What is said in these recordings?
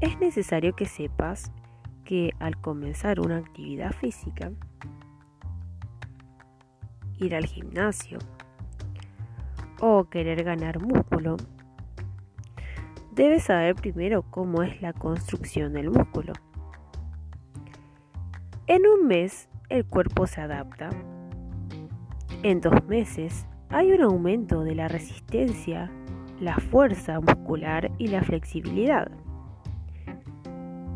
es necesario que sepas que al comenzar una actividad física, ir al gimnasio o querer ganar músculo, debes saber primero cómo es la construcción del músculo. En un mes el cuerpo se adapta. En dos meses hay un aumento de la resistencia, la fuerza muscular y la flexibilidad.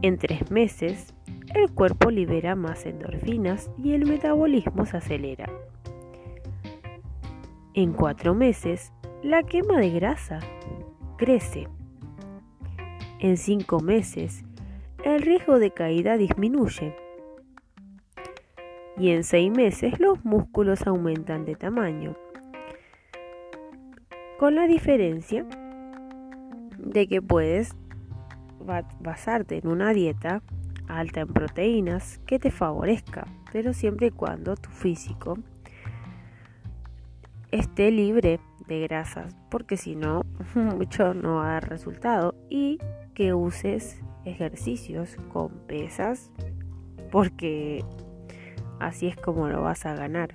En tres meses, el cuerpo libera más endorfinas y el metabolismo se acelera. En cuatro meses, la quema de grasa crece. En cinco meses, el riesgo de caída disminuye. Y en seis meses los músculos aumentan de tamaño. Con la diferencia de que puedes basarte en una dieta alta en proteínas que te favorezca, pero siempre y cuando tu físico esté libre de grasas, porque si no, mucho no va a dar resultado. Y que uses ejercicios con pesas, porque así es como lo vas a ganar.